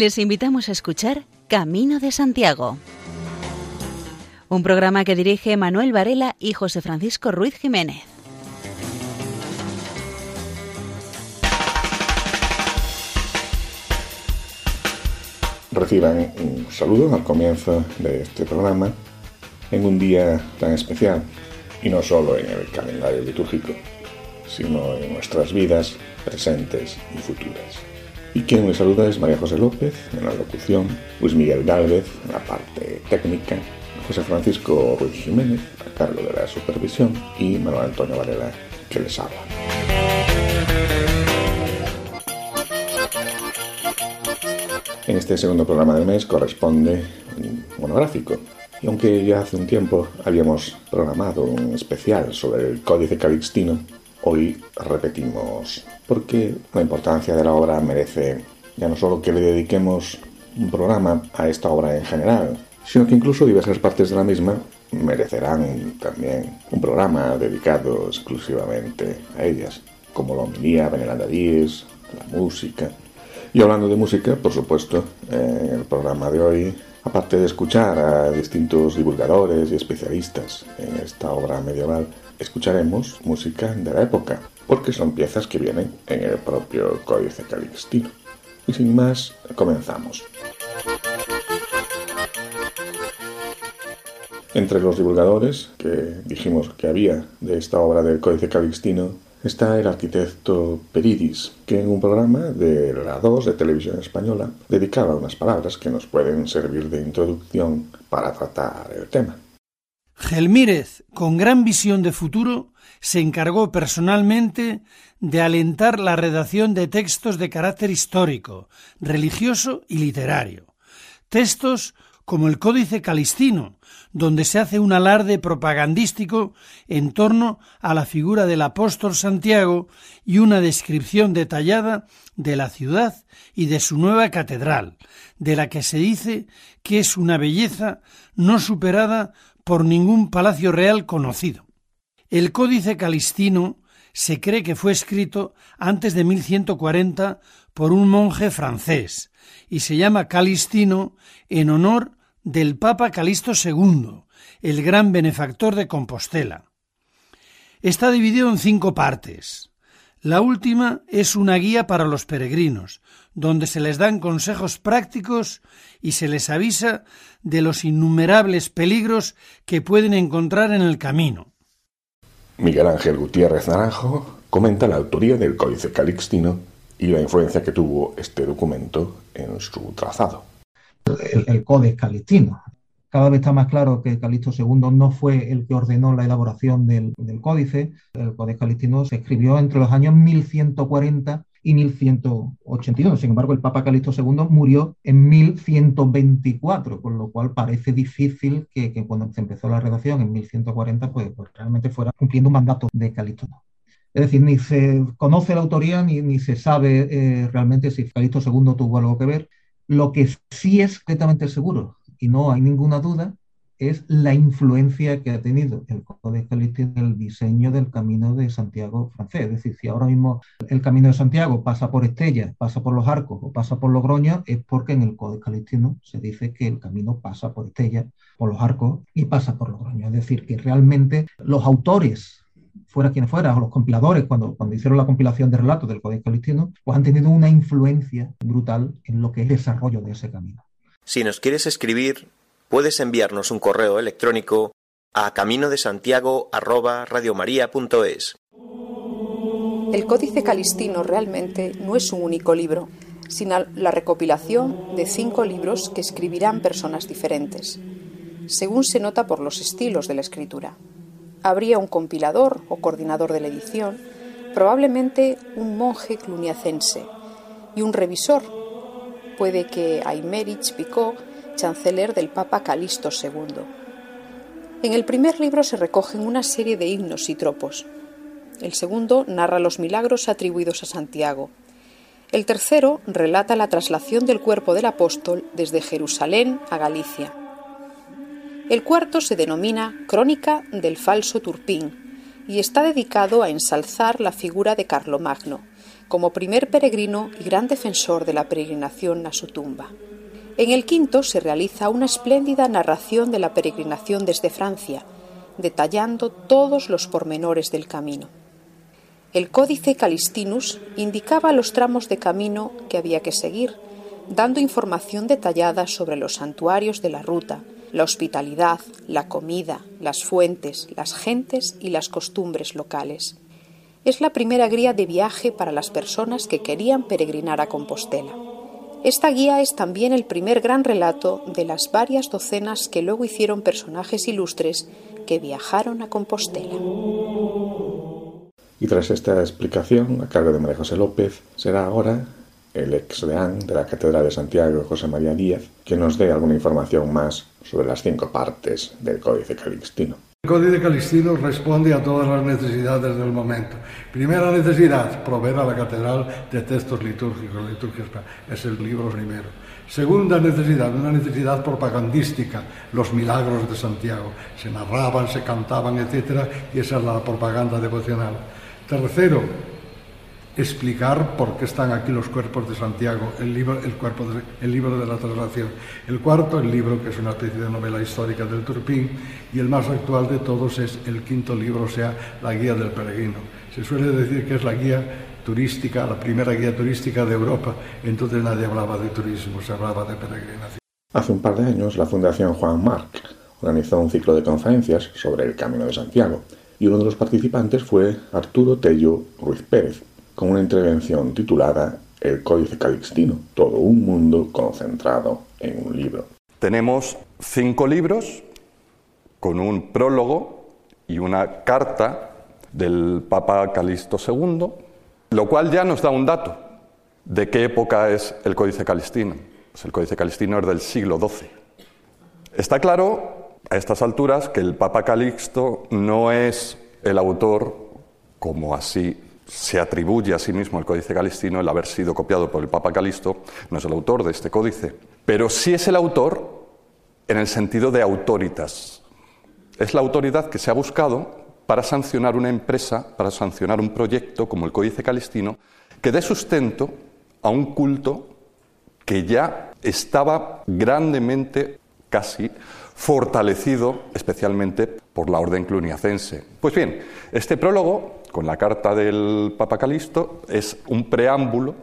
Les invitamos a escuchar Camino de Santiago, un programa que dirige Manuel Varela y José Francisco Ruiz Jiménez. Reciban un saludo al comienzo de este programa en un día tan especial, y no solo en el calendario litúrgico, sino en nuestras vidas presentes y futuras. Y quien me saluda es María José López en la locución, Luis Miguel Gálvez en la parte técnica, José Francisco Ruiz Jiménez a cargo de la supervisión y Manuel Antonio Varela que les habla. En este segundo programa del mes corresponde un monográfico. Y aunque ya hace un tiempo habíamos programado un especial sobre el Códice Calixtino, hoy repetimos porque la importancia de la obra merece ya no solo que le dediquemos un programa a esta obra en general, sino que incluso diversas partes de la misma merecerán también un programa dedicado exclusivamente a ellas, como la homilía veneranda Díez, la música. Y hablando de música, por supuesto, el programa de hoy, aparte de escuchar a distintos divulgadores y especialistas en esta obra medieval, escucharemos música de la época, porque son piezas que vienen en el propio Códice Calixtino. Y sin más, comenzamos. Entre los divulgadores que dijimos que había de esta obra del Códice Calixtino está el arquitecto Peridis, que en un programa de la 2 de televisión española dedicaba unas palabras que nos pueden servir de introducción para tratar el tema. Gelmírez, con gran visión de futuro, se encargó personalmente de alentar la redacción de textos de carácter histórico, religioso y literario. Textos como el Códice Calistino, donde se hace un alarde propagandístico en torno a la figura del apóstol Santiago y una descripción detallada de la ciudad y de su nueva catedral, de la que se dice que es una belleza no superada por ningún palacio real conocido. El Códice Calistino se cree que fue escrito antes de 1140 por un monje francés y se llama Calistino en honor del Papa Calisto II, el gran benefactor de Compostela. Está dividido en cinco partes. La última es una guía para los peregrinos, donde se les dan consejos prácticos y se les avisa de los innumerables peligros que pueden encontrar en el camino. Miguel Ángel Gutiérrez Naranjo comenta la autoría del Códice Calixtino y la influencia que tuvo este documento en su trazado. El, el Códice Calixtino. Cada vez está más claro que Calixto II no fue el que ordenó la elaboración del, del códice. El Códice Calixtino se escribió entre los años 1140 y 1181. Sin embargo, el Papa Calixto II murió en 1124, con lo cual parece difícil que, que cuando se empezó la redacción en 1140, pues, pues realmente fuera cumpliendo un mandato de Calixto. Es decir, ni se conoce la autoría ni, ni se sabe eh, realmente si Calixto II tuvo algo que ver. Lo que sí es completamente seguro, y no hay ninguna duda, es la influencia que ha tenido el Códice Calixtino en el diseño del Camino de Santiago francés. Es decir, si ahora mismo el Camino de Santiago pasa por Estella, pasa por los Arcos o pasa por Logroño, es porque en el Códice Calixtino se dice que el camino pasa por Estella, por los Arcos y pasa por Logroño. Es decir, que realmente los autores fuera quien fuera, o los compiladores, cuando, cuando hicieron la compilación de relatos del Códice Calixtino, pues han tenido una influencia brutal en lo que es el desarrollo de ese camino. Si nos quieres escribir, puedes enviarnos un correo electrónico a camino de El Códice Calistino realmente no es un único libro, sino la recopilación de cinco libros que escribirán personas diferentes, según se nota por los estilos de la escritura. Habría un compilador o coordinador de la edición, probablemente un monje cluniacense, y un revisor, puede que Aymerich Picot chanceler del Papa Calixto II. En el primer libro se recogen una serie de himnos y tropos. El segundo narra los milagros atribuidos a Santiago. El tercero relata la traslación del cuerpo del apóstol desde Jerusalén a Galicia. El cuarto se denomina Crónica del falso Turpín y está dedicado a ensalzar la figura de Carlomagno, como primer peregrino y gran defensor de la peregrinación a su tumba. En el quinto se realiza una espléndida narración de la peregrinación desde Francia, detallando todos los pormenores del camino. El Códice Calistinus indicaba los tramos de camino que había que seguir, dando información detallada sobre los santuarios de la ruta, la hospitalidad, la comida, las fuentes, las gentes y las costumbres locales. Es la primera guía de viaje para las personas que querían peregrinar a Compostela. Esta guía es también el primer gran relato de las varias docenas que luego hicieron personajes ilustres que viajaron a Compostela. Y tras esta explicación, a cargo de María José López, será ahora el ex deán de la Catedral de Santiago, José María Díaz, que nos dé alguna información más sobre las cinco partes del Códice Calixtino. El Códice Calixtino responde a todas las necesidades del momento. Primera necesidad, proveer a la catedral de textos litúrgicos, liturgias, es el libro primero. Segunda necesidad, una necesidad propagandística, los milagros de Santiago. Se narraban, se cantaban, etc. Y esa es la propaganda devocional. Tercero, explicar por qué están aquí los cuerpos de Santiago, el libro, el, cuerpo el libro de la traslación. El cuarto, el libro que es una especie de novela histórica del Turpín, y el más actual de todos es el quinto libro, o sea, la guía del peregrino. Se suele decir que es la guía turística, la primera guía turística de Europa, entonces nadie hablaba de turismo, se hablaba de peregrinación. Hace un par de años la Fundación Juan Marc organizó un ciclo de conferencias sobre el Camino de Santiago y uno de los participantes fue Arturo Tello Ruiz Pérez, con una intervención titulada El Códice Calixtino, todo un mundo concentrado en un libro. Tenemos cinco libros con un prólogo y una carta del Papa Calixto II, lo cual ya nos da un dato de qué época es el Códice Calixtino. Pues el Códice Calixtino es del siglo XII. Está claro a estas alturas que el Papa Calixto no es el autor, como así se atribuye a sí mismo el Códice Calistino el haber sido copiado por el Papa Calisto, no es el autor de este códice, pero sí es el autor en el sentido de autoritas. Es la autoridad que se ha buscado para sancionar una empresa, para sancionar un proyecto como el Códice Calistino, que dé sustento a un culto que ya estaba grandemente, casi, fortalecido, especialmente por la orden cluniacense. Pues bien, este prólogo con la carta del Papa Calisto es un preámbulo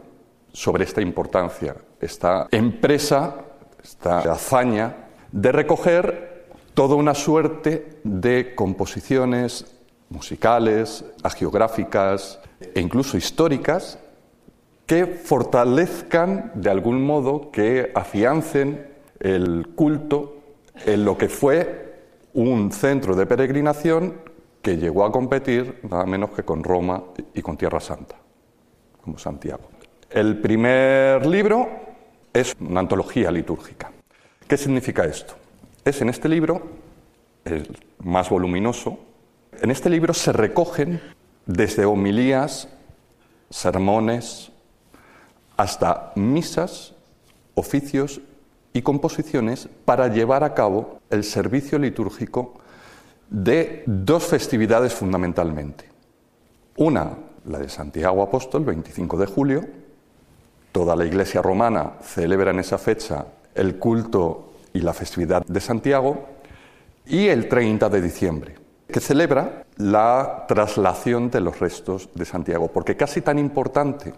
sobre esta importancia, esta empresa, esta hazaña de recoger toda una suerte de composiciones musicales, agiográficas e incluso históricas que fortalezcan de algún modo, que afiancen el culto en lo que fue un centro de peregrinación que llegó a competir nada menos que con Roma y con Tierra Santa, como Santiago. El primer libro es una antología litúrgica. ¿Qué significa esto? Es en este libro, el más voluminoso, en este libro se recogen desde homilías, sermones, hasta misas, oficios y composiciones para llevar a cabo el servicio litúrgico de dos festividades fundamentalmente. Una, la de Santiago Apóstol, 25 de julio. Toda la Iglesia romana celebra en esa fecha el culto y la festividad de Santiago. Y el 30 de diciembre, que celebra la traslación de los restos de Santiago, porque casi tan importante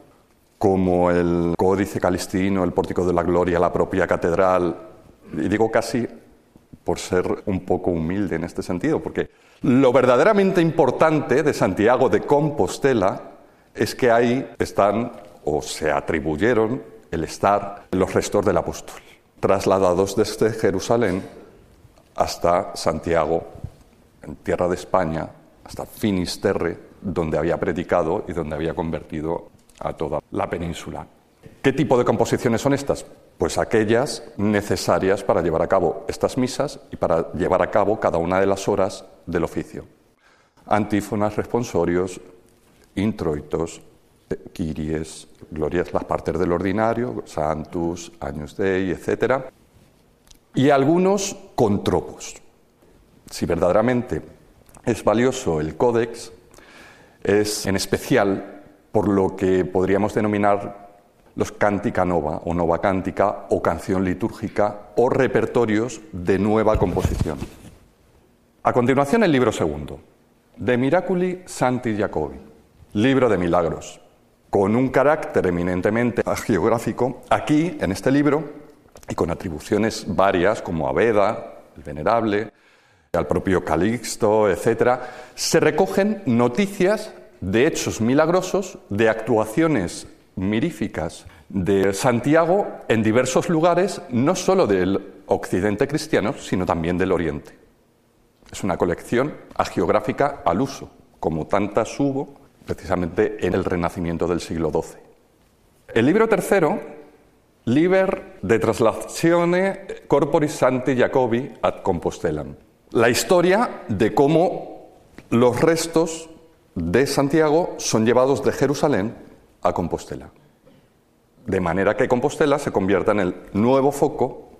como el Códice Calistino, el Pórtico de la Gloria, la propia catedral, y digo casi por ser un poco humilde en este sentido, porque lo verdaderamente importante de Santiago de Compostela es que ahí están o se atribuyeron el estar los restos del apóstol, trasladados desde Jerusalén hasta Santiago, en tierra de España, hasta Finisterre, donde había predicado y donde había convertido a toda la península. ¿Qué tipo de composiciones son estas? Pues aquellas necesarias para llevar a cabo estas misas y para llevar a cabo cada una de las horas del oficio. Antífonas, responsorios, introitos, quiries, glorias, las partes del ordinario, santus, años dei, etc. Y algunos contropos. Si verdaderamente es valioso el códex, es en especial por lo que podríamos denominar los cántica nova o nova cántica o canción litúrgica o repertorios de nueva composición. A continuación el libro segundo, De Miraculi Santi Jacobi, libro de milagros, con un carácter eminentemente geográfico. Aquí, en este libro, y con atribuciones varias como a Beda, el Venerable, al propio Calixto, etc., se recogen noticias de hechos milagrosos, de actuaciones miríficas de Santiago en diversos lugares, no solo del occidente cristiano, sino también del oriente. Es una colección agiográfica al uso, como tantas hubo precisamente en el Renacimiento del siglo XII. El libro tercero, Liber de Traslazione Corporis Santi Jacobi ad Compostellam. La historia de cómo los restos de Santiago son llevados de Jerusalén a Compostela. De manera que Compostela se convierta en el nuevo foco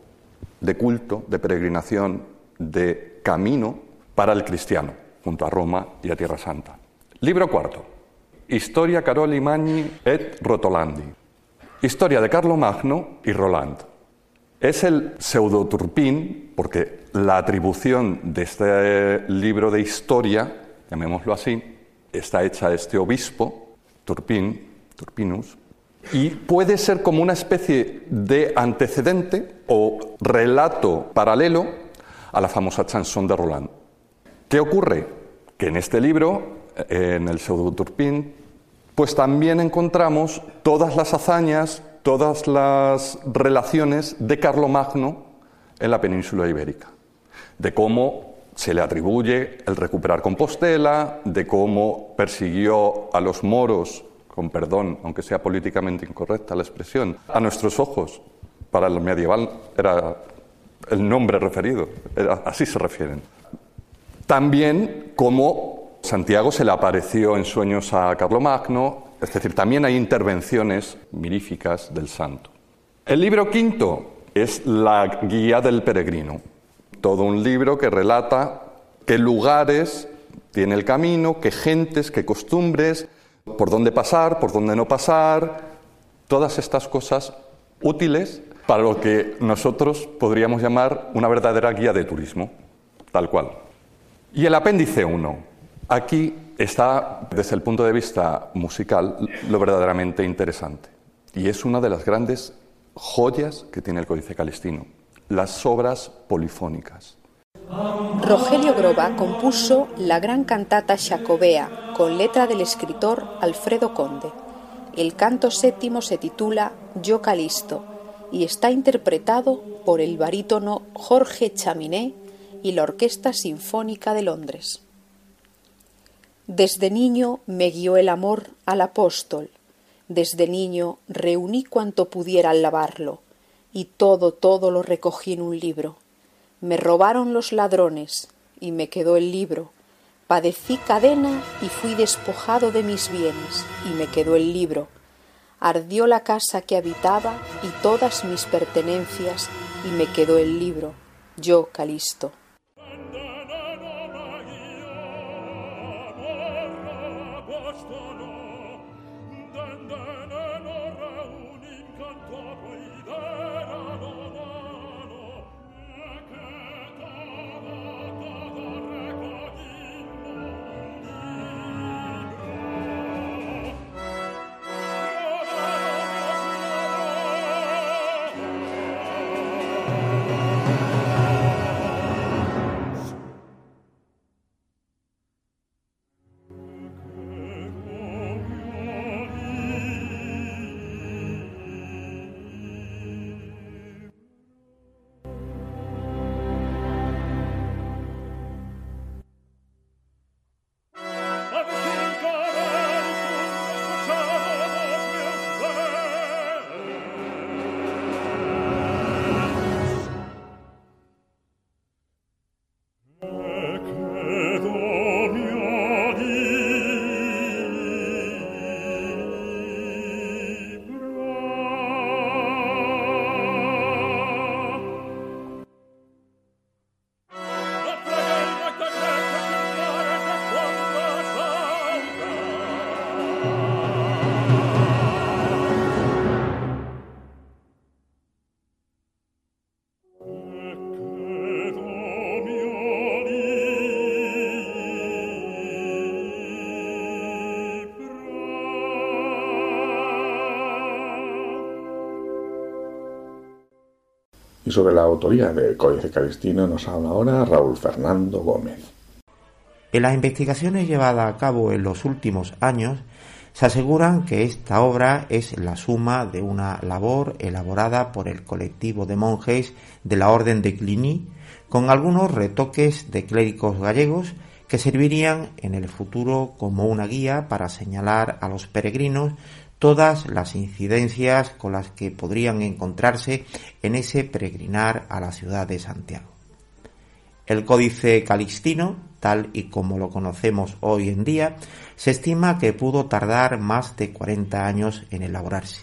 de culto, de peregrinación, de camino para el cristiano, junto a Roma y a Tierra Santa. Libro cuarto. Historia Caroli Magni et Rotolandi. Historia de Carlo Magno y Roland. Es el pseudoturpín, porque la atribución de este libro de historia, llamémoslo así, está hecha a este obispo, Turpín, Turpinus, y puede ser como una especie de antecedente o relato paralelo a la famosa chanson de Roland. ¿Qué ocurre? Que en este libro, en el pseudo Turpin, pues también encontramos todas las hazañas, todas las relaciones de Carlomagno en la península ibérica, de cómo se le atribuye el recuperar Compostela, de cómo persiguió a los moros con perdón, aunque sea políticamente incorrecta la expresión, a nuestros ojos, para el medieval era el nombre referido, así se refieren. También como Santiago se le apareció en sueños a Carlomagno, es decir, también hay intervenciones miríficas del santo. El libro quinto es la guía del peregrino, todo un libro que relata qué lugares tiene el camino, qué gentes, qué costumbres, por dónde pasar, por dónde no pasar, todas estas cosas útiles para lo que nosotros podríamos llamar una verdadera guía de turismo, tal cual. Y el apéndice 1. Aquí está, desde el punto de vista musical, lo verdaderamente interesante. Y es una de las grandes joyas que tiene el Códice Calistino, las obras polifónicas. Rogelio Groba compuso la gran cantata Jacobea con letra del escritor Alfredo Conde. El canto séptimo se titula Yo Calisto y está interpretado por el barítono Jorge Chaminé y la Orquesta Sinfónica de Londres. Desde niño me guió el amor al apóstol, desde niño reuní cuanto pudiera al lavarlo, y todo, todo lo recogí en un libro me robaron los ladrones y me quedó el libro. Padecí cadena y fui despojado de mis bienes y me quedó el libro. Ardió la casa que habitaba y todas mis pertenencias y me quedó el libro. Yo, Calisto. Sobre la autoría del Códice Calistino nos habla ahora Raúl Fernando Gómez. En las investigaciones llevadas a cabo en los últimos años, se aseguran que esta obra es la suma de una labor elaborada por el colectivo de monjes de la Orden de Cluny, con algunos retoques de clérigos gallegos que servirían en el futuro como una guía para señalar a los peregrinos todas las incidencias con las que podrían encontrarse en ese peregrinar a la ciudad de Santiago. El Códice Calistino, tal y como lo conocemos hoy en día, se estima que pudo tardar más de 40 años en elaborarse,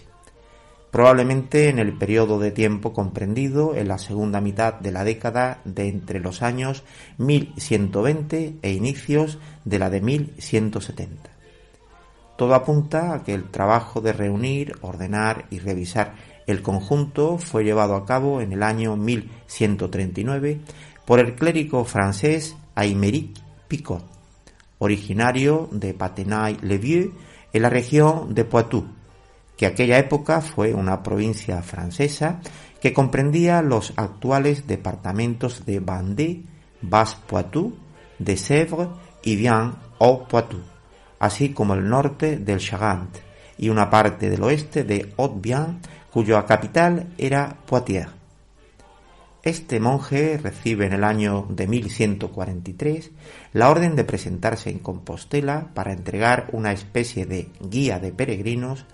probablemente en el periodo de tiempo comprendido en la segunda mitad de la década de entre los años 1120 e inicios de la de 1170. Todo apunta a que el trabajo de reunir, ordenar y revisar el conjunto fue llevado a cabo en el año 1139 por el clérigo francés Aymeric Picot originario de Patenay-le-Vieux, en la región de Poitou, que aquella época fue una provincia francesa que comprendía los actuales departamentos de Vendée, Basse-Poitou, de Sèvres y Vian-Haut-Poitou, así como el norte del Charente y una parte del oeste de Haut-Vian, cuya capital era Poitiers. Este monje recibe en el año de 1143 la orden de presentarse en Compostela para entregar una especie de guía de peregrinos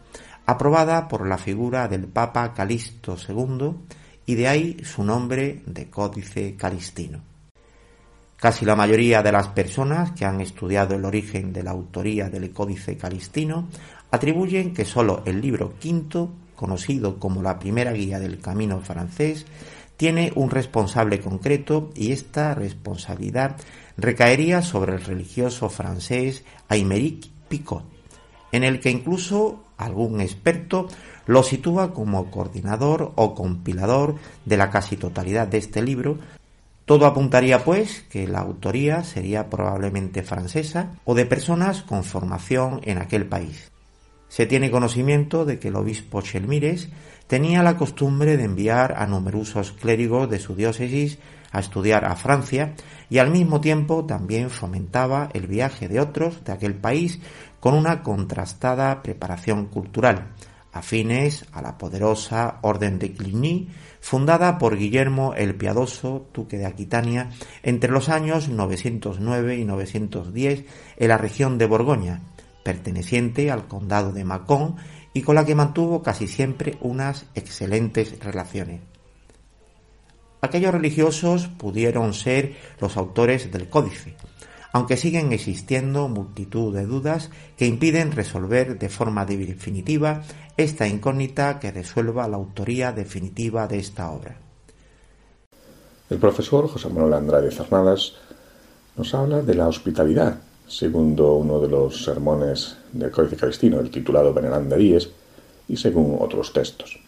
aprobada por la figura del Papa Calixto II y de ahí su nombre de Códice Calistino. Casi la mayoría de las personas que han estudiado el origen de la autoría del Códice Calistino atribuyen que sólo el libro quinto, conocido como la primera guía del camino francés, tiene un responsable concreto y esta responsabilidad recaería sobre el religioso francés Aymeric Picot, en el que incluso algún experto lo sitúa como coordinador o compilador de la casi totalidad de este libro. Todo apuntaría pues que la autoría sería probablemente francesa o de personas con formación en aquel país. Se tiene conocimiento de que el obispo Chelmires tenía la costumbre de enviar a numerosos clérigos de su diócesis a estudiar a Francia y al mismo tiempo también fomentaba el viaje de otros de aquel país con una contrastada preparación cultural, afines a la poderosa Orden de Cluny, fundada por Guillermo el Piadoso, duque de Aquitania, entre los años 909 y 910 en la región de Borgoña, perteneciente al condado de Mâcon y con la que mantuvo casi siempre unas excelentes relaciones. Aquellos religiosos pudieron ser los autores del códice, aunque siguen existiendo multitud de dudas que impiden resolver de forma definitiva esta incógnita que resuelva la autoría definitiva de esta obra. El profesor José Manuel Andrade Cernadas nos habla de la hospitalidad segundo uno de los sermones del Códice Calistino, el titulado Veneranda Díez, y según otros textos.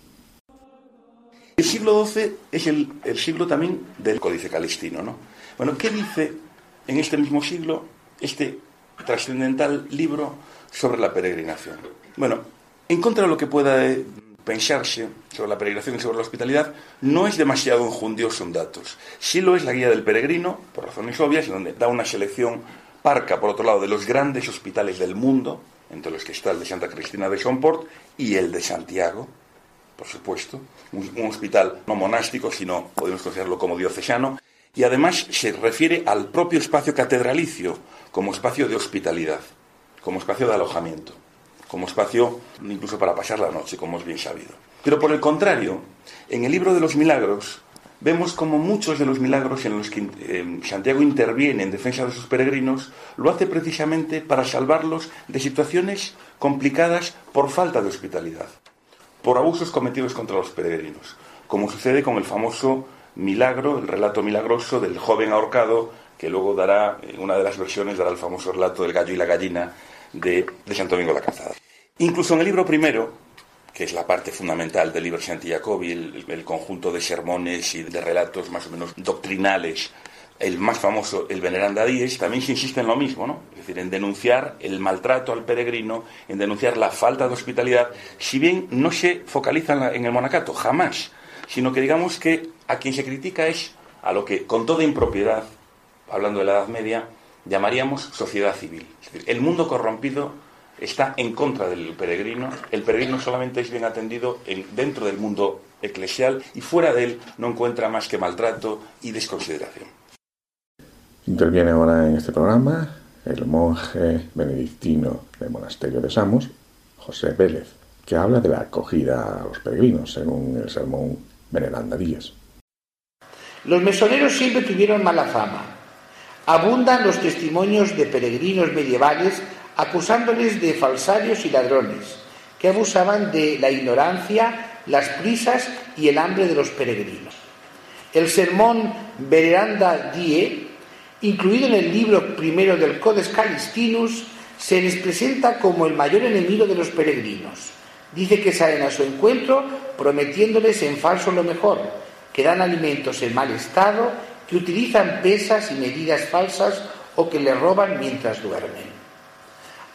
El siglo XII es el, siglo también del Códice Calistino, ¿no? Bueno, ¿qué dice en este mismo siglo este trascendental libro sobre la peregrinación? Bueno, en contra de lo que pueda pensarse sobre la peregrinación y sobre la hospitalidad, no es demasiado enjundioso en datos. Sí lo es la guía del peregrino, por razones obvias, donde da una selección parca, por otro lado, de los grandes hospitales del mundo, entre los que está el de Santa Cristina de Somport y el de Santiago, por supuesto, un, hospital no monástico, sino podemos considerarlo como diocesano, y además se refiere al propio espacio catedralicio como espacio de hospitalidad, como espacio de alojamiento, como espacio incluso para pasar la noche, como es bien sabido. Pero por el contrario, en el libro de los milagros vemos como muchos de los milagros en los que eh, Santiago interviene en defensa de sus peregrinos lo hace precisamente para salvarlos de situaciones complicadas por falta de hospitalidad, por abusos cometidos contra los peregrinos, como sucede con el famoso milagro, el relato milagroso del joven ahorcado, que luego dará, en una de las versiones, dará el famoso relato del gallo y la gallina de, de Santo Domingo la Calzada. Incluso en el libro primero, que es la parte fundamental del libro Santi Jacobi, el, conjunto de sermones y de relatos más o menos doctrinales el más famoso, el Veneranda Díez, también se insiste en lo mismo, ¿no? Es decir, en denunciar el maltrato al peregrino, en denunciar la falta de hospitalidad, si bien no se focaliza en, el monacato, jamás, sino que digamos que a quien se critica es a lo que, con toda impropiedad, hablando de la Edad Media, llamaríamos sociedad civil. el mundo corrompido está en contra del peregrino. El peregrino solamente es bien atendido dentro del mundo eclesial y fuera de él no encuentra más que maltrato y desconsideración. Interviene ahora en este programa el monje benedictino del monasterio de Samos, José Vélez, que habla de la acogida a los peregrinos, según el sermón Veneranda Díaz. Los mesoneros siempre tuvieron mala fama. Abundan los testimonios de peregrinos medievales acusándoles de falsarios y ladrones, que abusaban de la ignorancia, las prisas y el hambre de los peregrinos. El sermón Veneranda Die, incluido en el libro primero del Codex Calistinus, se les presenta como el mayor enemigo de los peregrinos. Dice que salen a su encuentro prometiéndoles en falso lo mejor, que dan alimentos en mal estado, que utilizan pesas y medidas falsas o que les roban mientras duermen.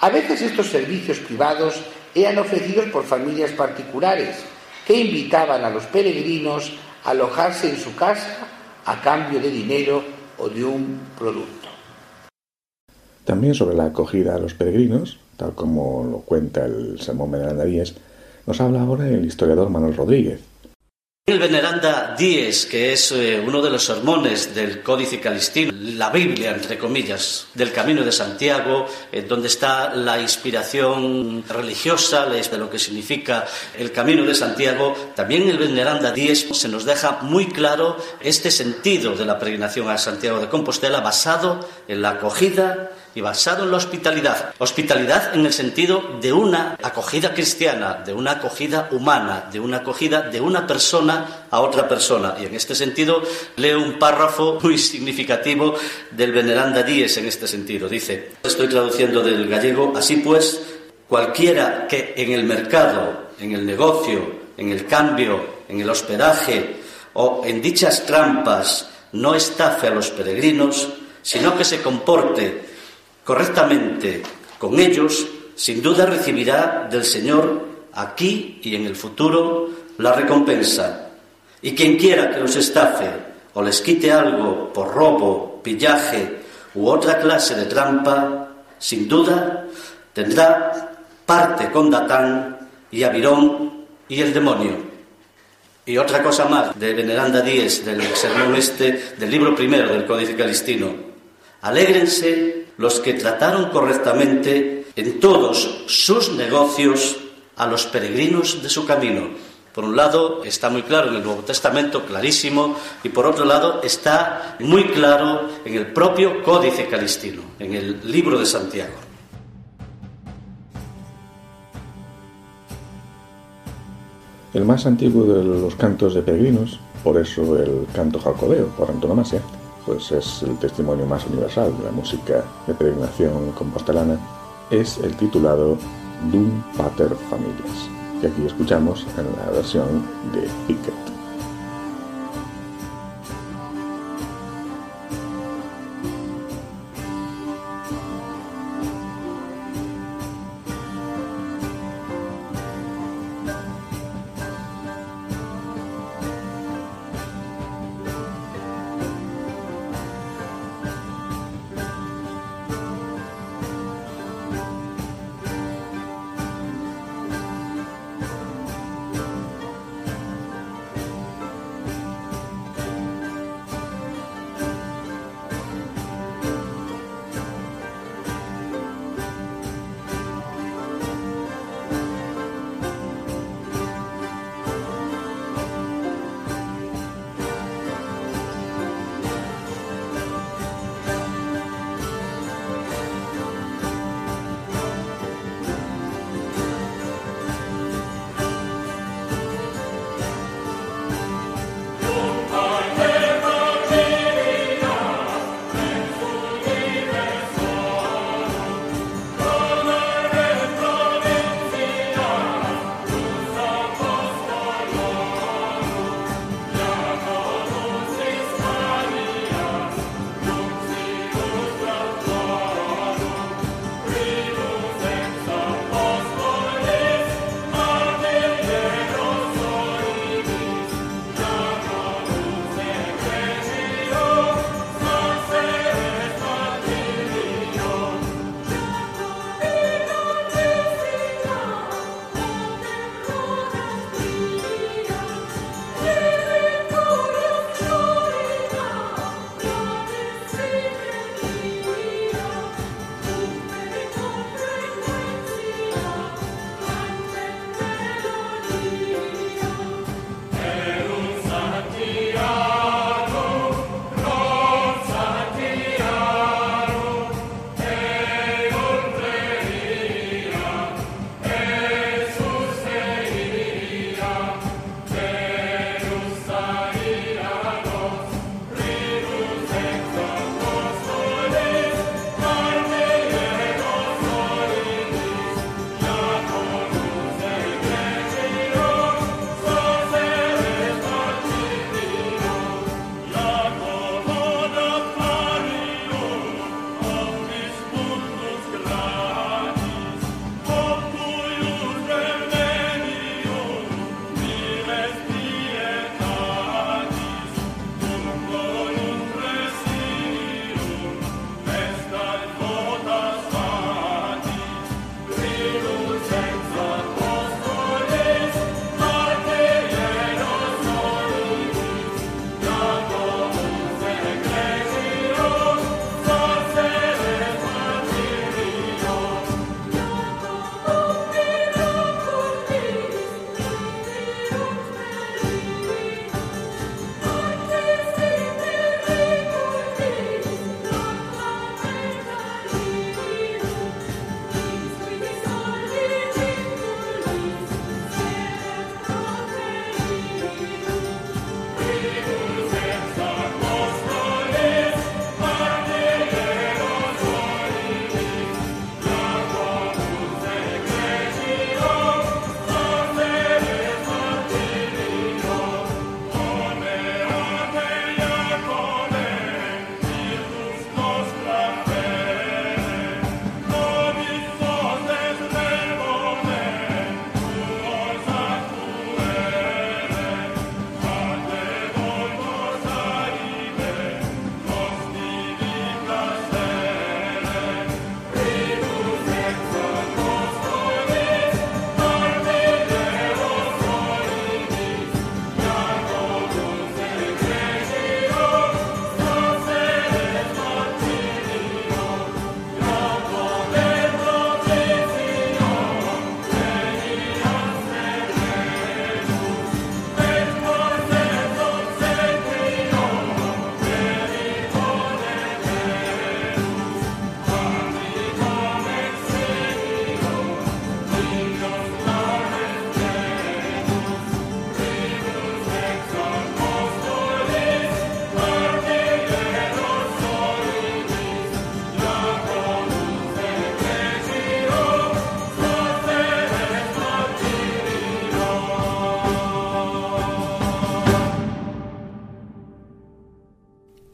A veces estos servicios privados eran ofrecidos por familias particulares que invitaban a los peregrinos a alojarse en su casa a cambio de dinero o de un producto. También sobre la acogida a los peregrinos, tal como lo cuenta el Sermón Díez, nos habla ahora el historiador Manuel Rodríguez, el Veneranda Dies, que es eh, uno de los sermones del Códice Calistino, la Biblia, entre comillas, del Camino de Santiago, donde está la inspiración religiosa de lo que significa el Camino de Santiago, también el Veneranda Dies se nos deja muy claro este sentido de la peregrinación a Santiago de Compostela basado en la acogida y basado en la hospitalidad. Hospitalidad en el sentido de una acogida cristiana, de una acogida humana, de una acogida de una persona a otra persona. Y en este sentido leo un párrafo muy significativo del Veneranda Díez en este sentido. Dice, estoy traduciendo del gallego, así pues, cualquiera que en el mercado, en el negocio, en el cambio, en el hospedaje o en dichas trampas no estafe a los peregrinos, sino que se comporte correctamente con ellos, sin duda recibirá del Señor aquí y en el futuro la recompensa. Y quien quiera que los estafe o les quite algo por robo, pillaje u otra clase de trampa, sin duda tendrá parte con Datán y Abirón y el demonio. Y otra cosa más de Veneranda Díez del sermón este del libro primero del Códice Calistino. Alégrense los que trataron correctamente en todos sus negocios a los peregrinos de su camino. Por un lado está muy claro en el Nuevo Testamento, clarísimo, y por otro lado está muy claro en el propio Códice Calistino, en el libro de Santiago. El más antiguo de los cantos de peregrinos, por eso el canto jacobeo, por antonomasia, pues es el testimonio más universal de la música de peregrinación compostelana, es el titulado Dum Pater Familias, que aquí escuchamos en la versión de Pickett.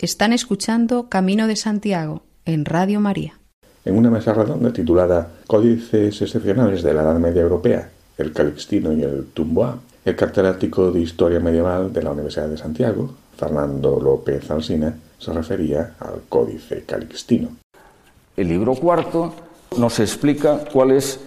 Están escuchando Camino de Santiago en Radio María. En una mesa redonda titulada Códices excepcionales de la Edad Media Europea, el Calixtino y el Tumbois, el catedrático de Historia Medieval de la Universidad de Santiago, Fernando López Alsina, se refería al Códice Calixtino. El libro cuarto nos explica cuál es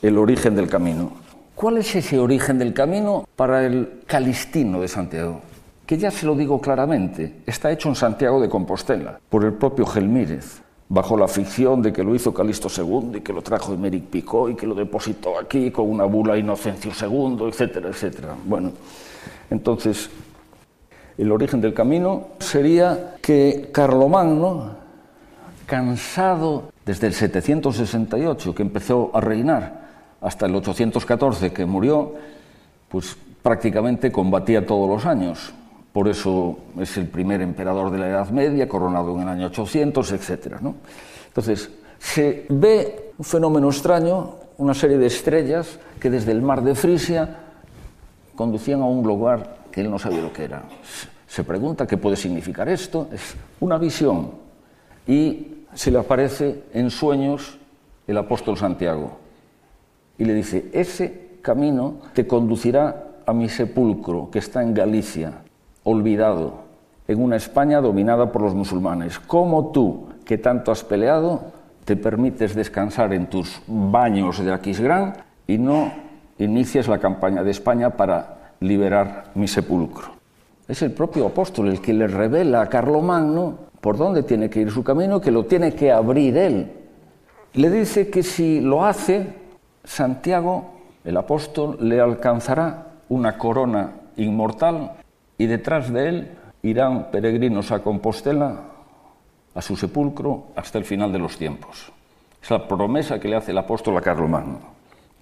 el origen del camino. ¿Cuál es ese origen del camino para el Calixtino de Santiago? Que ya se lo digo claramente, está hecho en Santiago de Compostela, por el propio Gelmírez, bajo la ficción de que lo hizo Calixto II y que lo trajo Emeric Picot y que lo depositó aquí con una bula Inocencio II, etcétera, etcétera. Bueno, entonces, el origen del camino sería que Carlomagno, cansado desde el 768 que empezó a reinar hasta el 814 que murió, pues prácticamente combatía todos los años. Por eso es el primer emperador de la Edad Media, coronado en el año 800, etc. Entonces, se ve un fenómeno extraño, una serie de estrellas que desde el mar de Frisia conducían a un lugar que él no sabía lo que era. Se pregunta qué puede significar esto. Es una visión. Y se le aparece en sueños el apóstol Santiago. Y le dice, ese camino te conducirá a mi sepulcro, que está en Galicia, olvidado, en una España dominada por los musulmanes. ¿Cómo tú, que tanto has peleado, te permites descansar en tus baños de Aquisgrán y no inicias la campaña de España para liberar mi sepulcro? Es el propio apóstol el que le revela a Carlomagno por dónde tiene que ir su camino, que lo tiene que abrir él. Le dice que si lo hace, Santiago, el apóstol, le alcanzará una corona inmortal y detrás de él irán peregrinos a Compostela, a su sepulcro, hasta el final de los tiempos. Es la promesa que le hace el apóstol a Carlomagno.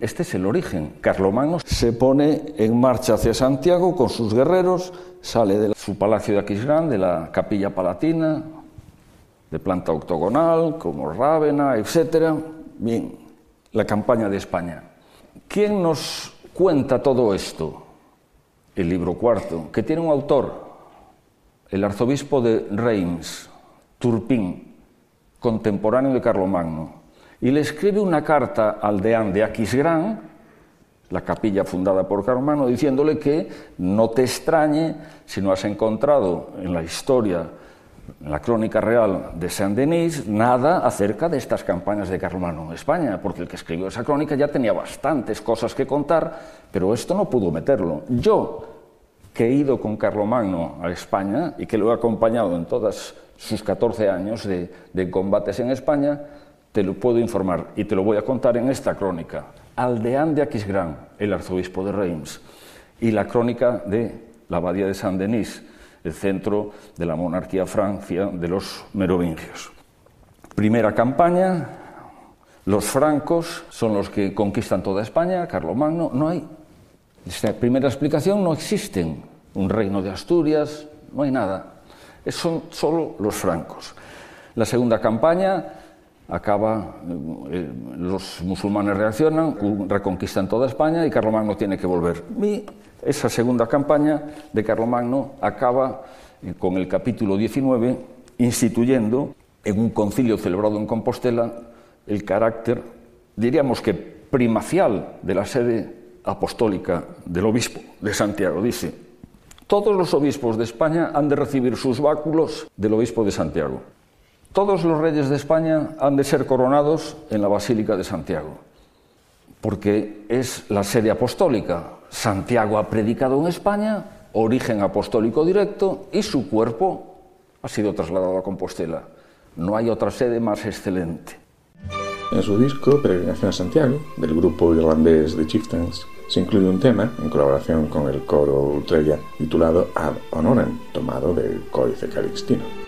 Este es el origen. Carlomagno se pone en marcha hacia Santiago con sus guerreros, sale de su palacio de Aquisgrán, de la capilla palatina, de planta octogonal, como Rávena, etc. Bien, la campaña de España. ¿Quién nos cuenta todo esto? El libro cuarto, que tiene un autor, el arzobispo de Reims, Turpin, contemporáneo de Carlomagno y le escribe una carta al deán de Aquisgrán, la capilla fundada por Carmano, diciéndole que no te extrañe si no has encontrado en la historia, la crónica real de Saint-Denis, nada acerca de estas campañas de Carlomagno en España, porque el que escribió esa crónica ya tenía bastantes cosas que contar, pero esto no pudo meterlo. Yo, que he ido con Carlomagno a España y que lo he acompañado en todos sus 14 años de, de combates en España, te lo puedo informar y te lo voy a contar en esta crónica. Aldeán de Aquisgrán, el arzobispo de Reims, y la crónica de la abadía de Saint-Denis, el centro de la monarquía francia de los merovingios. Primera campaña, los francos son los que conquistan toda España, Carlomagno, no hay. Esta primera explicación no existen un reino de Asturias, no hay nada. Son solo los francos. La segunda campaña, acaba, eh, los musulmanes reaccionan, reconquistan toda España y Carlomagno tiene que volver. Esa segunda campaña de Carlomagno acaba eh, con el capítulo 19 instituyendo en un concilio celebrado en Compostela el carácter, diríamos que primacial de la sede apostólica del obispo de Santiago. Dice, todos los obispos de España han de recibir sus báculos del obispo de Santiago. Todos los reyes de España han de ser coronados en la Basílica de Santiago, porque es la sede apostólica. Santiago ha predicado en España, origen apostólico directo, y su cuerpo ha sido trasladado a Compostela. No hay otra sede más excelente. En su disco Peregrinación a Santiago, del grupo irlandés The Chieftains, se incluye un tema, en colaboración con el coro Ultrella, titulado Ad Honorem, tomado del Códice Calixtino.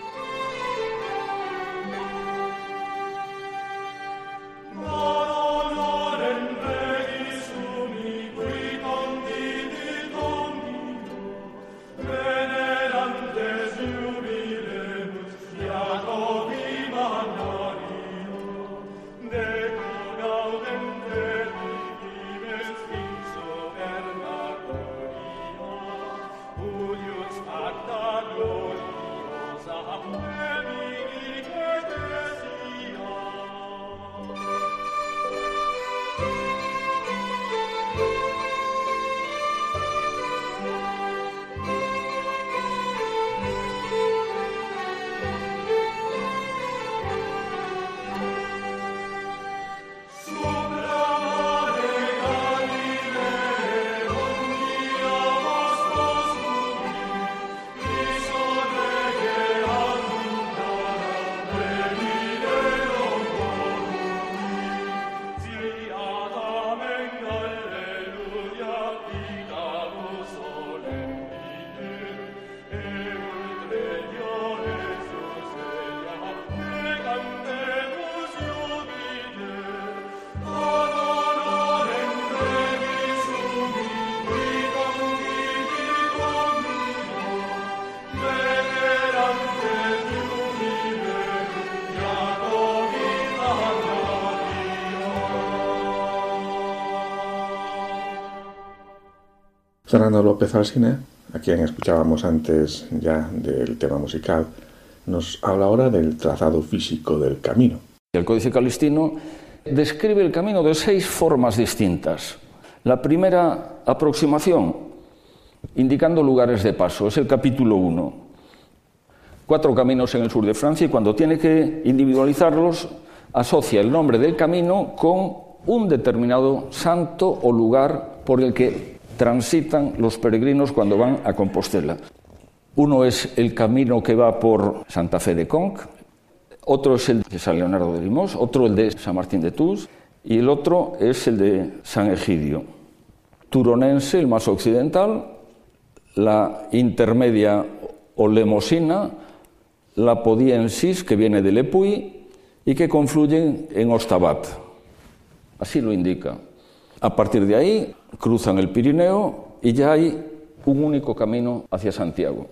Fernando López Alsina, a quien escuchábamos antes ya del tema musical, nos habla ahora del trazado físico del camino. El Códice Calistino describe el camino de seis formas distintas. La primera aproximación, indicando lugares de paso, es el capítulo 1. Cuatro caminos en el sur de Francia y cuando tiene que individualizarlos, asocia el nombre del camino con un determinado santo o lugar por el que transitan los peregrinos cuando van a Compostela. Uno es el camino que va por Santa Fe de Conc, otro es el de San Leonardo de Limos, otro el de San Martín de Tours y el otro es el de San Egidio. Turonense, el más occidental, la intermedia o lemosina, la podiensis, que viene de Lepuy y que confluyen en Ostabat. Así lo indica. A partir de ahí cruzan el Pirineo y ya hay un único camino hacia Santiago.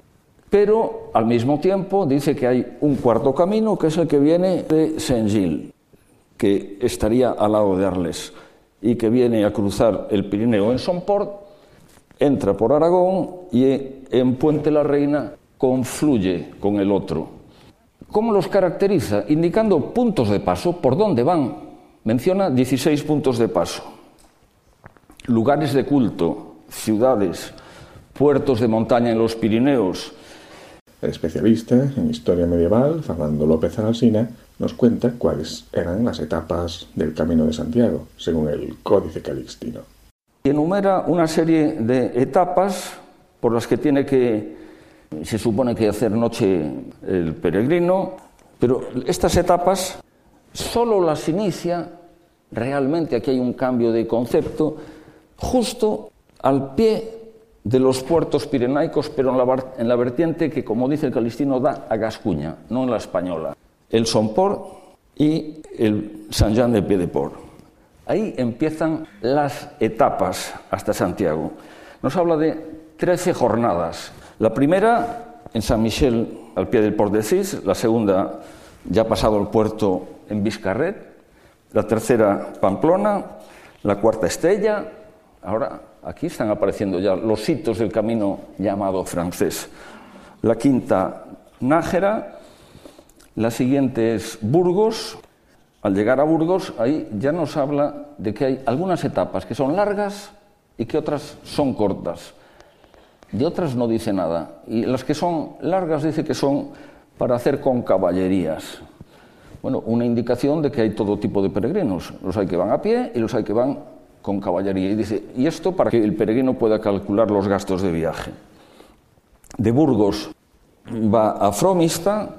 Pero al mismo tiempo dice que hay un cuarto camino que es el que viene de Saint-Gilles, que estaría al lado de Arles y que viene a cruzar el Pirineo en Somport, entra por Aragón y en Puente la Reina confluye con el otro. ¿Cómo los caracteriza? Indicando puntos de paso, por dónde van. Menciona 16 puntos de paso lugares de culto, ciudades, puertos de montaña en los Pirineos. El especialista en historia medieval, Fernando López Alsina, nos cuenta cuáles eran las etapas del Camino de Santiago, según el Códice Calixtino. Enumera una serie de etapas por las que tiene que, se supone que hacer noche el peregrino, pero estas etapas solo las inicia, realmente aquí hay un cambio de concepto, justo al pie de los puertos pirenaicos, pero en la, vertiente que, como dice el calistino, da a Gascuña, no en la española. El Somport y el San Jean de Piedeport. Ahí empiezan las etapas hasta Santiago. Nos habla de 13 jornadas. La primera en San Michel, al pie del Port de Cis, la segunda ya pasado el puerto en Biscarret, la tercera Pamplona, la cuarta Estella, Ahora aquí están apareciendo ya los hitos del camino llamado francés. La quinta, Nájera. La siguiente es Burgos. Al llegar a Burgos, ahí ya nos habla de que hay algunas etapas que son largas y que otras son cortas. De otras no dice nada. Y las que son largas dice que son para hacer con caballerías. Bueno, una indicación de que hay todo tipo de peregrinos. Los hay que van a pie y los hay que van con caballería. Y dice, y esto para que el peregrino pueda calcular los gastos de viaje. De Burgos va a Fromista,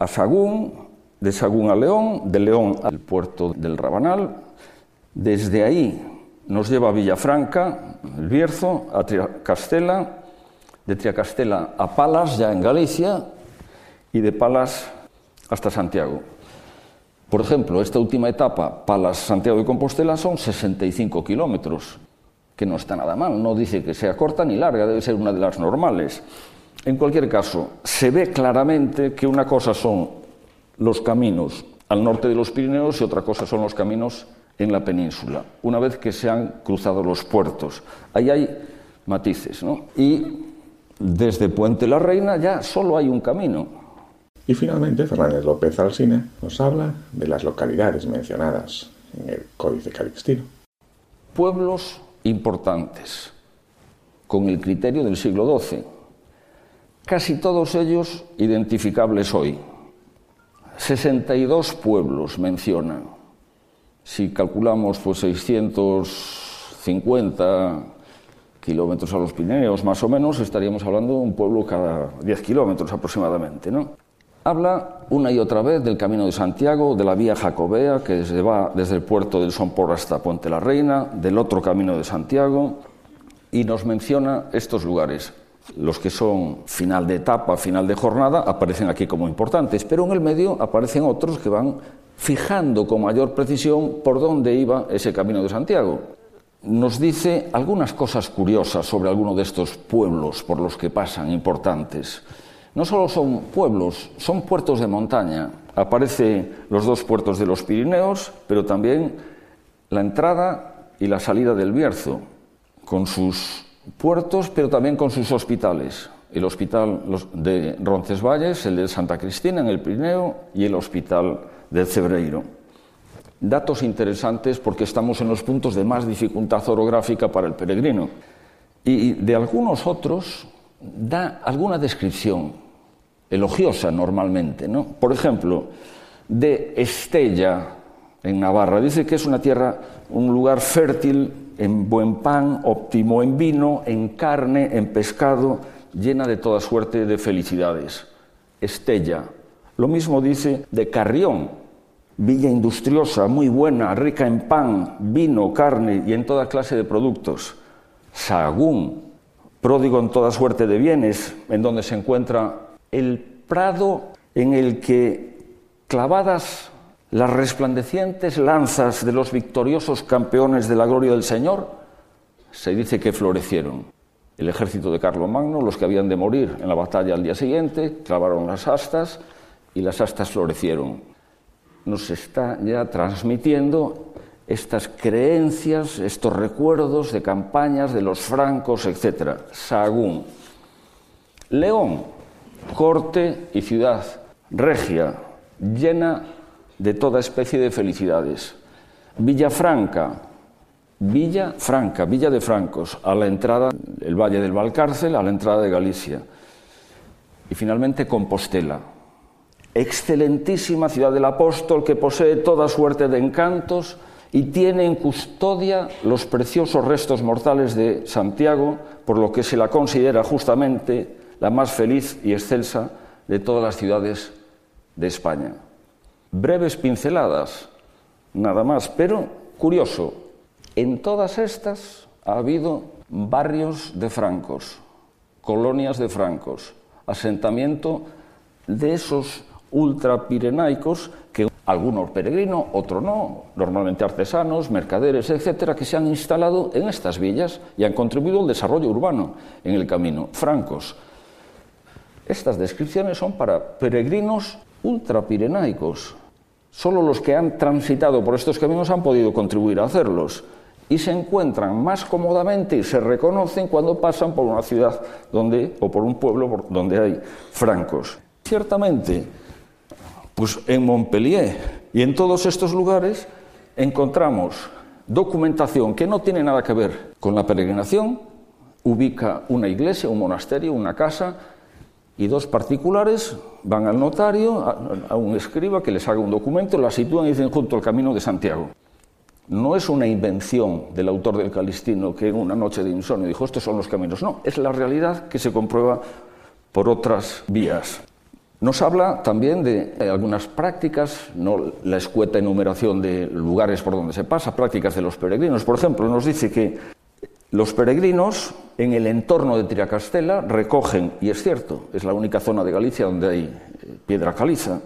a Sagún, de Sagún a León, de León al puerto del Rabanal. Desde ahí nos lleva a Villafranca, el Bierzo, a Triacastela, de Triacastela a Palas, ya en Galicia, y de Palas hasta Santiago. Por ejemplo, esta última etapa, Palas-Santiago de Compostela, son 65 kilómetros, que no está nada mal, no dice que sea corta ni larga, debe ser una de las normales. En cualquier caso, se ve claramente que una cosa son los caminos al norte de los Pirineos y otra cosa son los caminos en la península, una vez que se han cruzado los puertos. Ahí hay matices, ¿no? Y desde Puente la Reina ya solo hay un camino, y finalmente, Fernández López Alsina nos habla de las localidades mencionadas en el Códice Calixtino. Pueblos importantes, con el criterio del siglo XII, casi todos ellos identificables hoy. 62 pueblos mencionan. Si calculamos pues 650 kilómetros a los Pirineos, más o menos, estaríamos hablando de un pueblo cada 10 kilómetros aproximadamente, ¿no? Habla una y otra vez del Camino de Santiago, de la vía jacobea que se va desde el puerto del Sompor hasta Puente la Reina, del otro Camino de Santiago, y nos menciona estos lugares. Los que son final de etapa, final de jornada, aparecen aquí como importantes, pero en el medio aparecen otros que van fijando con mayor precisión por dónde iba ese Camino de Santiago. Nos dice algunas cosas curiosas sobre alguno de estos pueblos por los que pasan importantes. No solo son pueblos, son puertos de montaña. Aparecen los dos puertos de los Pirineos, pero también la entrada y la salida del Bierzo, con sus puertos, pero también con sus hospitales. El hospital de Roncesvalles, el de Santa Cristina en el Pirineo y el hospital de Cebreiro. Datos interesantes porque estamos en los puntos de más dificultad orográfica para el peregrino. Y de algunos otros da alguna descripción elogiosa normalmente. ¿no? Por ejemplo, de Estella, en Navarra, dice que es una tierra, un lugar fértil en buen pan, óptimo en vino, en carne, en pescado, llena de toda suerte de felicidades. Estella. Lo mismo dice de Carrión, villa industriosa, muy buena, rica en pan, vino, carne y en toda clase de productos. Sahagún, pródigo en toda suerte de bienes, en donde se encuentra el prado en el que clavadas las resplandecientes lanzas de los victoriosos campeones de la gloria del Señor, se dice que florecieron. El ejército de Carlomagno, los que habían de morir en la batalla al día siguiente, clavaron las astas y las astas florecieron. Nos está ya transmitiendo estas creencias, estos recuerdos de campañas de los francos, etc. Sagún. León, corte y ciudad regia, llena de toda especie de felicidades. Villafranca, Villa Franca, Villa de Francos, a la entrada del Valle del Valcárcel, a la entrada de Galicia. Y finalmente Compostela, excelentísima ciudad del apóstol que posee toda suerte de encantos y tiene en custodia los preciosos restos mortales de Santiago, por lo que se la considera justamente la más feliz y excelsa de todas las ciudades de España breves pinceladas, nada más, pero curioso, en todas estas ha habido barrios de francos, colonias de francos, asentamiento de esos ultrapirenaicos que algunos peregrinos, otros no, normalmente artesanos, mercaderes, etcétera, que se han instalado en estas villas y han contribuido al desarrollo urbano en el camino. Francos. Estas descripciones son para peregrinos ultrapirenaicos, Solo los que han transitado por estos caminos han podido contribuir a hacerlos y se encuentran más cómodamente y se reconocen cuando pasan por una ciudad donde, o por un pueblo donde hay francos. Ciertamente, pues en Montpellier y en todos estos lugares encontramos documentación que no tiene nada que ver con la peregrinación, ubica una iglesia, un monasterio, una casa, y dos particulares van al notario, a, un escriba que les haga un documento, la sitúan y dicen junto al camino de Santiago. No es una invención del autor del Calistino que en una noche de insomnio dijo estos son los caminos. No, es la realidad que se comprueba por otras vías. Nos habla también de algunas prácticas, no la escueta enumeración de lugares por donde se pasa, prácticas de los peregrinos. Por ejemplo, nos dice que los peregrinos en el entorno de Tiracastela recogen, y es cierto, es la única zona de Galicia donde hay eh, piedra caliza,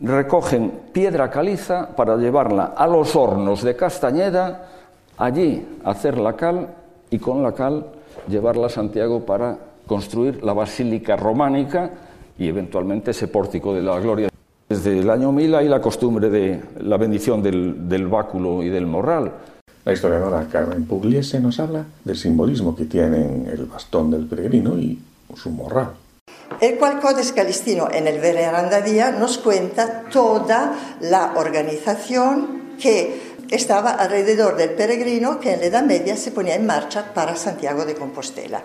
recogen piedra caliza para llevarla a los hornos de Castañeda, allí hacer la cal y con la cal llevarla a Santiago para construir la basílica románica y eventualmente ese pórtico de la gloria. Desde el año 1000 hay la costumbre de la bendición del, del báculo y del morral. La historiadora Carmen Pugliese nos habla del simbolismo que tienen el bastón del peregrino y su morral. El cual Codes Calistino en el Veneranda nos cuenta toda la organización que estaba alrededor del peregrino que en la Edad Media se ponía en marcha para Santiago de Compostela.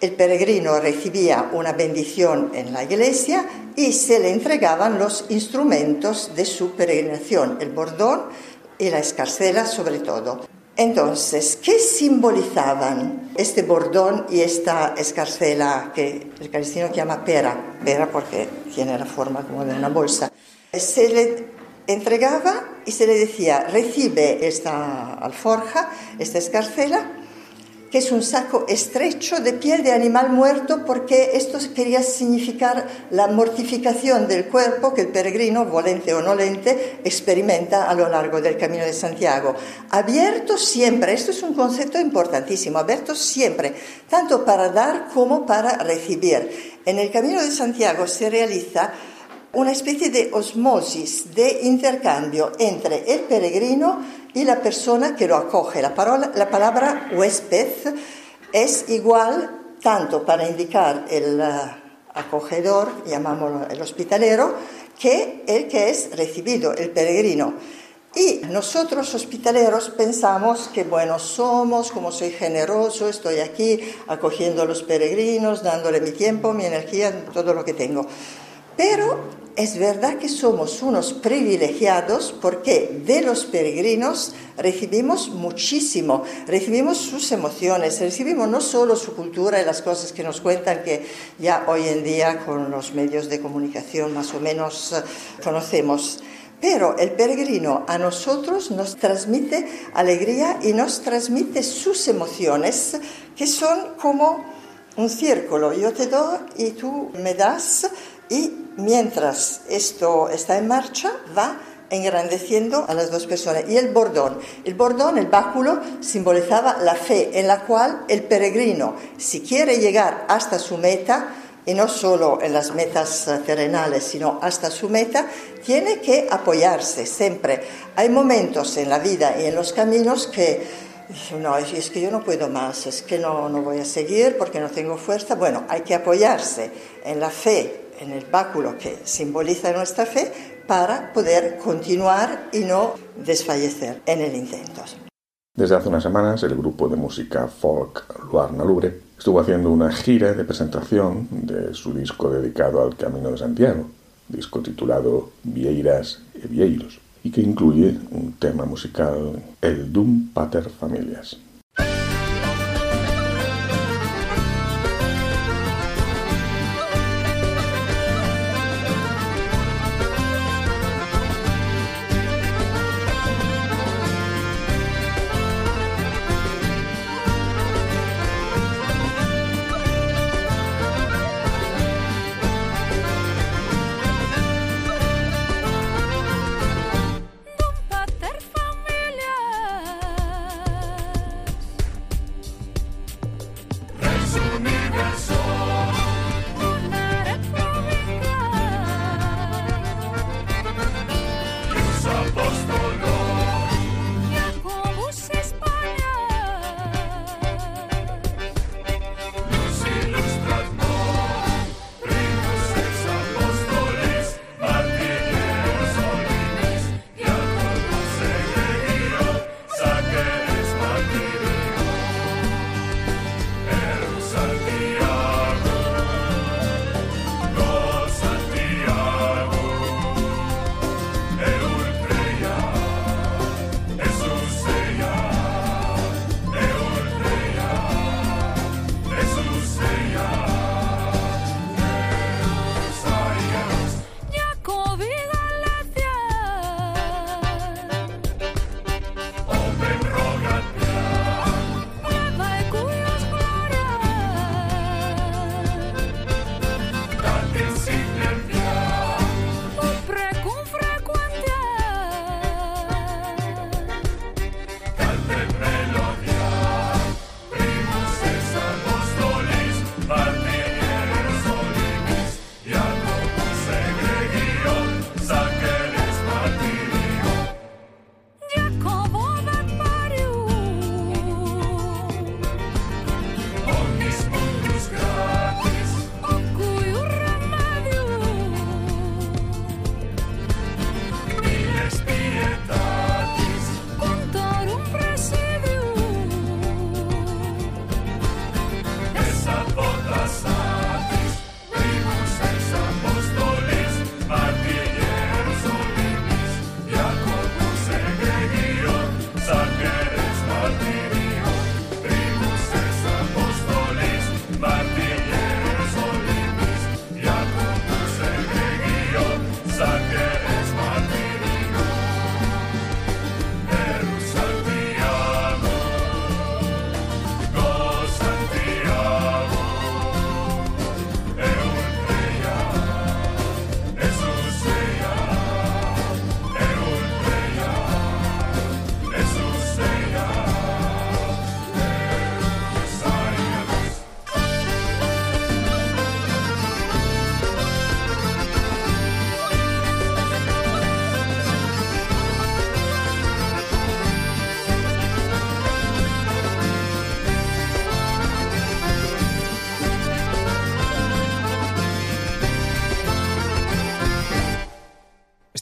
El peregrino recibía una bendición en la iglesia y se le entregaban los instrumentos de su peregrinación, el bordón, y la escarcela sobre todo. Entonces, ¿qué simbolizaban este bordón y esta escarcela que el calistino llama pera? Pera porque tiene la forma como de una bolsa. Se le entregaba y se le decía, recibe esta alforja, esta escarcela, que es un saco estrecho de piel de animal muerto porque esto quería significar la mortificación del cuerpo que el peregrino, volente o no lente, experimenta a lo largo del camino de Santiago. Abierto siempre, esto es un concepto importantísimo, abierto siempre, tanto para dar como para recibir. En el camino de Santiago se realiza una especie de osmosis, de intercambio entre el peregrino y la persona que lo acoge. La, palabra huésped es igual tanto para indicar el uh, acogedor, llamámoslo el hospitalero, que el que es recibido, el peregrino. Y nosotros hospitaleros pensamos que, bueno, somos, como soy generoso, estoy aquí acogiendo a los peregrinos, dándole mi tiempo, mi energía, todo lo que tengo. Pero es verdad que somos unos privilegiados porque de los peregrinos recibimos muchísimo, recibimos sus emociones, recibimos no solo su cultura y las cosas que nos cuentan que ya hoy en día con los medios de comunicación más o menos eh, conocemos, pero el peregrino a nosotros nos transmite alegría y nos transmite sus emociones que son como un círculo. Yo te doy y tú me das y mientras esto está en marcha va engrandeciendo a las dos personas. Y el bordón, el bordón, el báculo, simbolizaba la fe en la cual el peregrino, si quiere llegar hasta su meta, y no solo en las metas terrenales, sino hasta su meta, tiene que apoyarse siempre. Hay momentos en la vida y en los caminos que no, es que yo no puedo más, es que no, no voy a seguir porque no tengo fuerza. Bueno, hay que apoyarse en la fe en el báculo que simboliza nuestra fe para poder continuar y no desfallecer en el intento. Desde hace unas semanas el grupo de música folk Luarna Lubre estuvo haciendo una gira de presentación de su disco dedicado al Camino de Santiago, disco titulado Vieiras e Vieiros, y que incluye un tema musical, el Dum Pater Familias.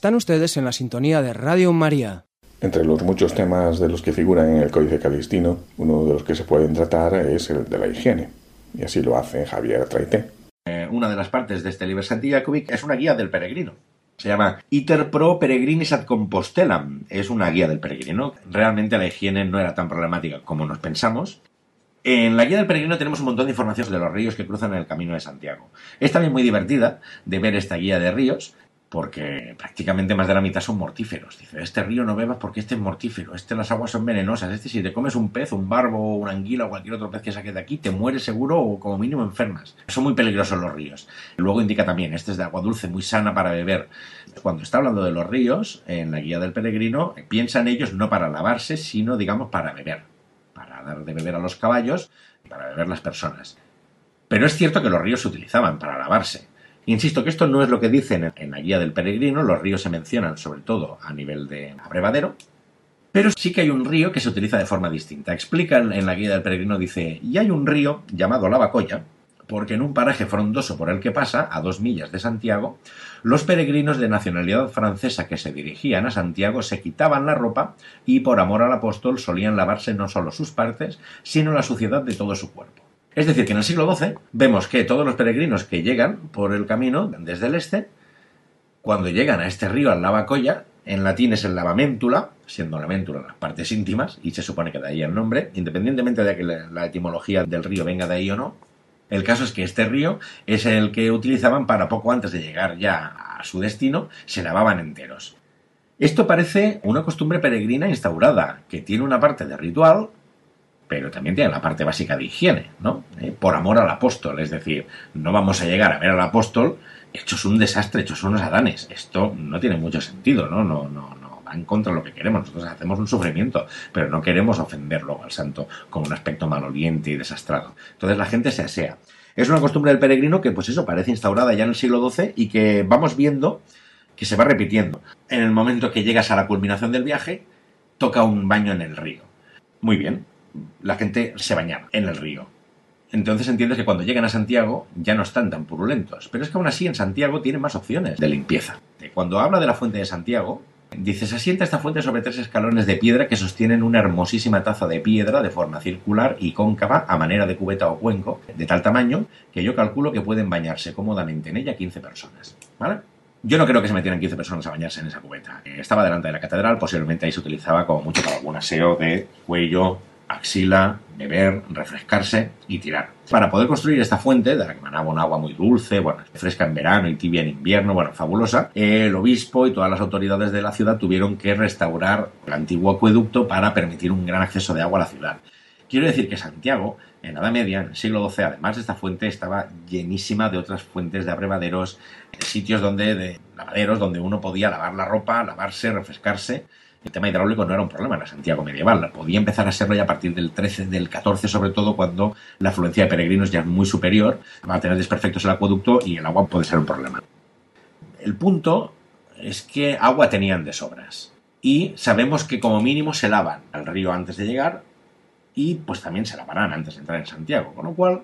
Están ustedes en la sintonía de Radio María. Entre los muchos temas de los que figuran en el Códice Calistino, uno de los que se pueden tratar es el de la higiene, y así lo hace Javier Traité. Eh, una de las partes de este Liber Santiagovic es una guía del peregrino. Se llama Iter pro peregrinis ad Compostelam. Es una guía del peregrino. Realmente la higiene no era tan problemática como nos pensamos. En la guía del peregrino tenemos un montón de información de los ríos que cruzan el camino de Santiago. Es también muy divertida de ver esta guía de ríos, porque prácticamente más de la mitad son mortíferos. Dice, este río no bebas porque este es mortífero, este las aguas son venenosas, este si te comes un pez, un barbo, una anguila o cualquier otro pez que saque de aquí, te mueres seguro o como mínimo enfermas. Son muy peligrosos los ríos. Luego indica también, este es de agua dulce, muy sana para beber. Cuando está hablando de los ríos, en la guía del peregrino, piensa en ellos no para lavarse, sino digamos para beber, para dar de beber a los caballos y para beber las personas. Pero es cierto que los ríos se utilizaban para lavarse Insisto que esto no es lo que dicen en la guía del peregrino, los ríos se mencionan sobre todo a nivel de abrevadero, pero sí que hay un río que se utiliza de forma distinta. Explica en la guía del peregrino, dice, y hay un río llamado Lavacoya, porque en un paraje frondoso por el que pasa, a dos millas de Santiago, los peregrinos de nacionalidad francesa que se dirigían a Santiago se quitaban la ropa y por amor al apóstol solían lavarse no solo sus partes, sino la suciedad de todo su cuerpo. Es decir, que en el siglo XII vemos que todos los peregrinos que llegan por el camino desde el este, cuando llegan a este río, al Lavacoya, en latín es el lavamentula, siendo la méntula las partes íntimas, y se supone que de ahí el nombre, independientemente de que la etimología del río venga de ahí o no. El caso es que este río es el que utilizaban para poco antes de llegar ya a su destino, se lavaban enteros. Esto parece una costumbre peregrina instaurada, que tiene una parte de ritual, pero también tiene la parte básica de higiene, ¿no? Eh, por amor al apóstol, es decir, no vamos a llegar a ver al apóstol hechos un desastre, hechos unos adanes. Esto no tiene mucho sentido, ¿no? No, no, no va en contra de lo que queremos. Nosotros hacemos un sufrimiento, pero no queremos ofenderlo al santo con un aspecto maloliente y desastrado. Entonces la gente se asea. Es una costumbre del peregrino que, pues eso, parece instaurada ya en el siglo XII y que vamos viendo que se va repitiendo. En el momento que llegas a la culminación del viaje, toca un baño en el río. Muy bien, la gente se bañaba en el río. Entonces entiendes que cuando llegan a Santiago ya no están tan purulentos. Pero es que aún así en Santiago tienen más opciones de limpieza. Cuando habla de la fuente de Santiago, dice, se asienta esta fuente sobre tres escalones de piedra que sostienen una hermosísima taza de piedra de forma circular y cóncava a manera de cubeta o cuenco, de tal tamaño que yo calculo que pueden bañarse cómodamente en ella 15 personas. ¿Vale? Yo no creo que se metieran 15 personas a bañarse en esa cubeta. Estaba delante de la catedral, posiblemente ahí se utilizaba como mucho para algún aseo de cuello, axila, beber, refrescarse y tirar. Para poder construir esta fuente, de la que manaba un agua muy dulce, bueno, fresca en verano y tibia en invierno, bueno, fabulosa, el obispo y todas las autoridades de la ciudad tuvieron que restaurar el antiguo acueducto para permitir un gran acceso de agua a la ciudad. Quiero decir que Santiago, en la Edad Media, en el siglo XII, además de esta fuente, estaba llenísima de otras fuentes de abrevaderos, sitios donde, de lavaderos donde uno podía lavar la ropa, lavarse, refrescarse el tema hidráulico no era un problema en Santiago medieval, podía empezar a serlo ya a partir del 13, del 14 sobre todo, cuando la afluencia de peregrinos ya es muy superior, va a tener desperfectos el acueducto y el agua puede ser un problema. El punto es que agua tenían de sobras y sabemos que como mínimo se lavan al río antes de llegar y pues también se lavarán antes de entrar en Santiago, con lo cual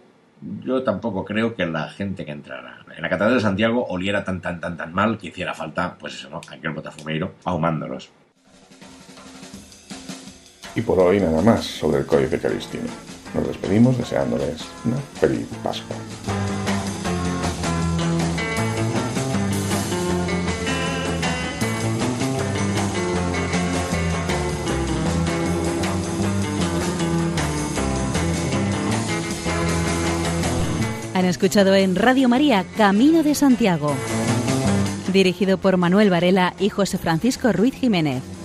yo tampoco creo que la gente que entrara en la Catedral de Santiago oliera tan tan tan tan mal que hiciera falta, pues eso, ¿no? Aquel botafumeiro ahumándolos. Y por hoy nada más sobre el Códice Calistino. Nos despedimos deseándoles una feliz Pascua. Han escuchado en Radio María Camino de Santiago, dirigido por Manuel Varela y José Francisco Ruiz Jiménez.